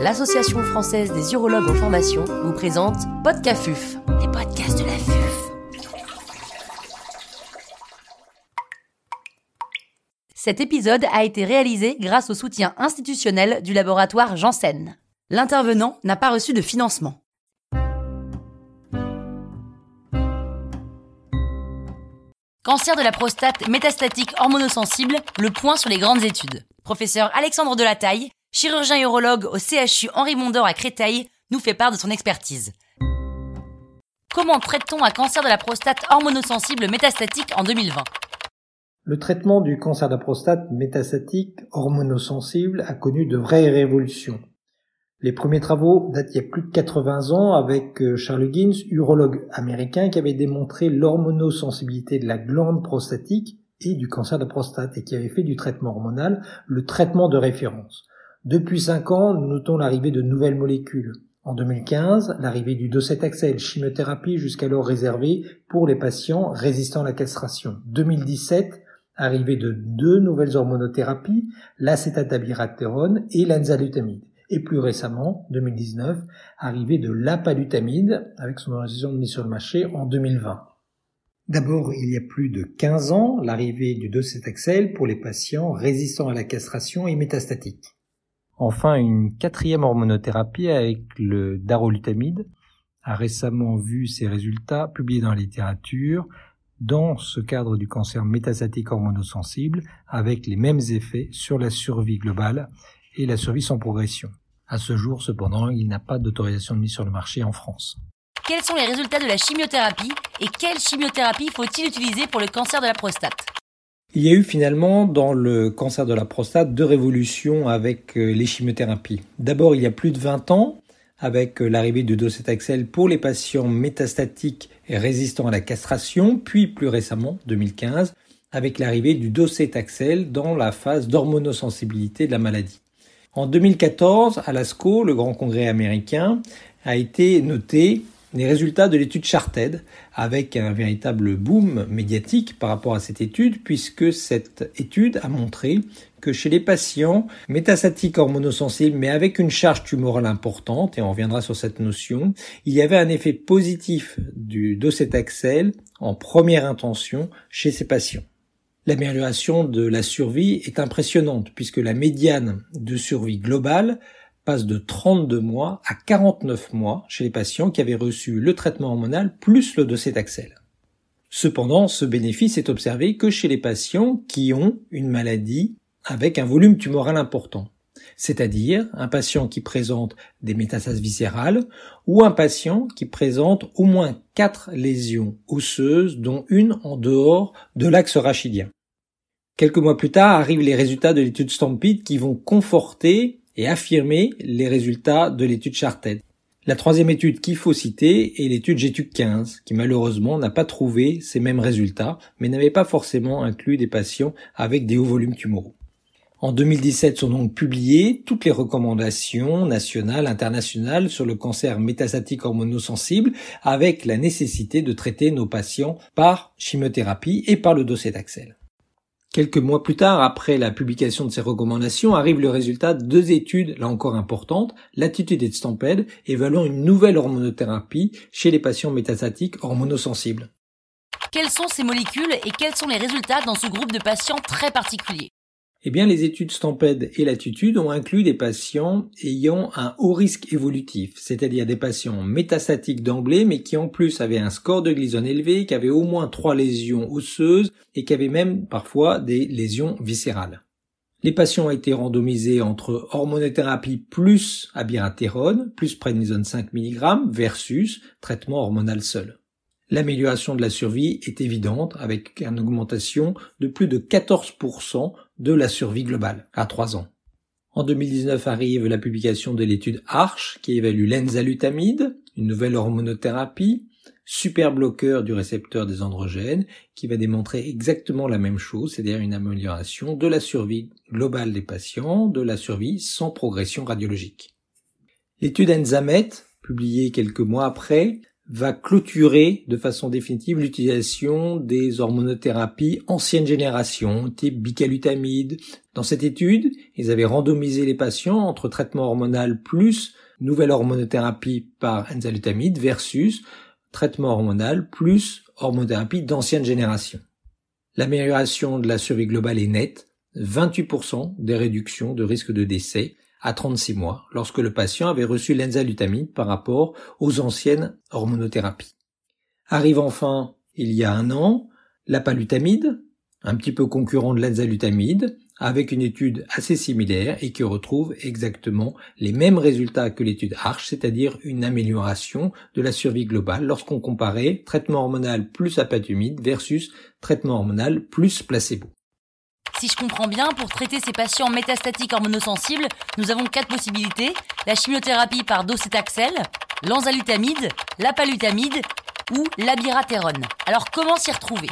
l'Association française des urologues en formation, vous présente Podcafuf, les podcasts de la FUF. Cet épisode a été réalisé grâce au soutien institutionnel du laboratoire Janssen. L'intervenant n'a pas reçu de financement. Cancer de la prostate métastatique hormonosensible, le point sur les grandes études. Professeur Alexandre Delataille, chirurgien urologue au CHU Henri Mondor à Créteil, nous fait part de son expertise. Comment traite-t-on un cancer de la prostate hormonosensible métastatique en 2020 Le traitement du cancer de la prostate métastatique hormonosensible a connu de vraies révolutions. Les premiers travaux datent il y a plus de 80 ans avec euh, Charles Higgins, urologue américain, qui avait démontré l'hormonosensibilité de la glande prostatique et du cancer de la prostate et qui avait fait du traitement hormonal le traitement de référence. Depuis 5 ans, nous notons l'arrivée de nouvelles molécules. En 2015, l'arrivée du docetaxel, chimiothérapie jusqu'alors réservée pour les patients résistants à la castration. 2017, arrivée de deux nouvelles hormonothérapies, l'acétatabiraterone et l'enzalutamide et plus récemment, 2019, arrivée de l'apalutamide avec son organisation de mise sur le marché en 2020. D'abord, il y a plus de 15 ans, l'arrivée du docetaxel pour les patients résistants à la castration et métastatiques. Enfin, une quatrième hormonothérapie avec le darolutamide a récemment vu ses résultats publiés dans la littérature dans ce cadre du cancer métastatique hormonosensible avec les mêmes effets sur la survie globale et la survie sans progression. À ce jour, cependant, il n'a pas d'autorisation de mise sur le marché en France. Quels sont les résultats de la chimiothérapie et quelle chimiothérapie faut-il utiliser pour le cancer de la prostate? Il y a eu finalement dans le cancer de la prostate deux révolutions avec euh, les chimiothérapies. D'abord, il y a plus de 20 ans, avec euh, l'arrivée du docetaxel pour les patients métastatiques et résistants à la castration, puis plus récemment, 2015, avec l'arrivée du docetaxel dans la phase d'hormonosensibilité de la maladie. En 2014, à l'ASCO, le grand congrès américain, a été noté les résultats de l'étude Charted, avec un véritable boom médiatique par rapport à cette étude, puisque cette étude a montré que chez les patients métastatiques hormonosensibles, mais avec une charge tumorale importante, et on reviendra sur cette notion, il y avait un effet positif du docetaxel en première intention chez ces patients. L'amélioration de la survie est impressionnante puisque la médiane de survie globale passe de 32 mois à 49 mois chez les patients qui avaient reçu le traitement hormonal plus le docetaxel. Cependant, ce bénéfice est observé que chez les patients qui ont une maladie avec un volume tumoral important, c'est-à-dire un patient qui présente des métastases viscérales ou un patient qui présente au moins quatre lésions osseuses dont une en dehors de l'axe rachidien. Quelques mois plus tard arrivent les résultats de l'étude Stampede qui vont conforter et affirmer les résultats de l'étude Charted. La troisième étude qu'il faut citer est l'étude GTUC 15, qui malheureusement n'a pas trouvé ces mêmes résultats, mais n'avait pas forcément inclus des patients avec des hauts volumes tumoraux. En 2017 sont donc publiées toutes les recommandations nationales, internationales sur le cancer métastatique hormonosensible avec la nécessité de traiter nos patients par chimiothérapie et par le docetaxel. Quelques mois plus tard, après la publication de ces recommandations, arrive le résultat de deux études, là encore importantes, l'attitude et Stampede, évaluant une nouvelle hormonothérapie chez les patients métastatiques hormonosensibles. Quelles sont ces molécules et quels sont les résultats dans ce groupe de patients très particulier eh bien, les études Stampede et Latitude ont inclus des patients ayant un haut risque évolutif, c'est-à-dire des patients métastatiques d'emblée, mais qui en plus avaient un score de Gleason élevé, qui avaient au moins trois lésions osseuses et qui avaient même parfois des lésions viscérales. Les patients ont été randomisés entre hormonothérapie plus abiraterone, plus prednisone 5 mg versus traitement hormonal seul. L'amélioration de la survie est évidente avec une augmentation de plus de 14% de la survie globale à 3 ans. En 2019 arrive la publication de l'étude ARCH qui évalue l'enzalutamide, une nouvelle hormonothérapie, super bloqueur du récepteur des androgènes, qui va démontrer exactement la même chose, c'est-à-dire une amélioration de la survie globale des patients, de la survie sans progression radiologique. L'étude ENZAMET, publiée quelques mois après, va clôturer de façon définitive l'utilisation des hormonothérapies ancienne génération, type bicalutamide. Dans cette étude, ils avaient randomisé les patients entre traitement hormonal plus nouvelle hormonothérapie par enzalutamide versus traitement hormonal plus hormonothérapie d'ancienne génération. L'amélioration de la survie globale est nette, 28% des réductions de risque de décès à 36 mois lorsque le patient avait reçu l'enzalutamide par rapport aux anciennes hormonothérapies. Arrive enfin, il y a un an, la palutamide, un petit peu concurrent de l'enzalutamide, avec une étude assez similaire et qui retrouve exactement les mêmes résultats que l'étude ARCH, c'est-à-dire une amélioration de la survie globale lorsqu'on comparait traitement hormonal plus apatumide versus traitement hormonal plus placebo. Si je comprends bien, pour traiter ces patients métastatiques hormonosensibles, nous avons quatre possibilités. La chimiothérapie par docétaxel, l'enzalutamide, la palutamide ou l'abiraterone. Alors comment s'y retrouver?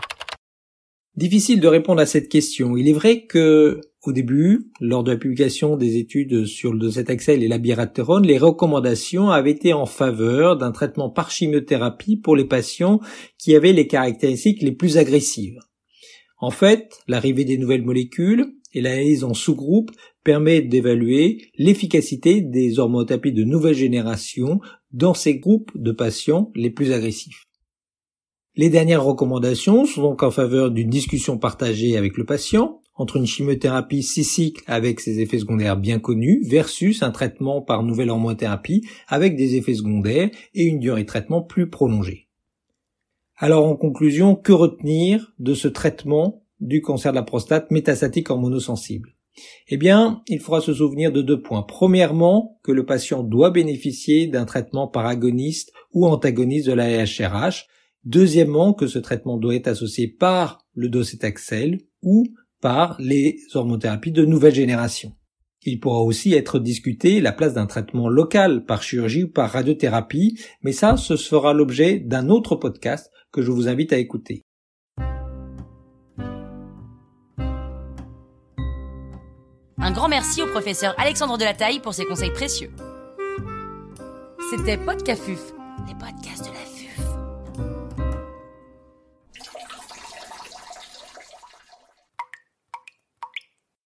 Difficile de répondre à cette question. Il est vrai que, au début, lors de la publication des études sur le docetaxel et l'abiraterone, les recommandations avaient été en faveur d'un traitement par chimiothérapie pour les patients qui avaient les caractéristiques les plus agressives. En fait, l'arrivée des nouvelles molécules et l'analyse en sous-groupe permet d'évaluer l'efficacité des hormonothérapies de nouvelle génération dans ces groupes de patients les plus agressifs. Les dernières recommandations sont donc en faveur d'une discussion partagée avec le patient entre une chimiothérapie six cycles avec ses effets secondaires bien connus versus un traitement par nouvelle hormonothérapie avec des effets secondaires et une durée de traitement plus prolongée. Alors en conclusion, que retenir de ce traitement du cancer de la prostate métastatique hormonosensible eh bien, il faudra se souvenir de deux points. Premièrement, que le patient doit bénéficier d'un traitement par agoniste ou antagoniste de la HRH Deuxièmement, que ce traitement doit être associé par le docétaxel ou par les hormothérapies de nouvelle génération. Il pourra aussi être discuté la place d'un traitement local par chirurgie ou par radiothérapie, mais ça, ce sera l'objet d'un autre podcast que je vous invite à écouter. Un grand merci au professeur Alexandre Delataille pour ses conseils précieux. C'était Podcafuf, les podcasts de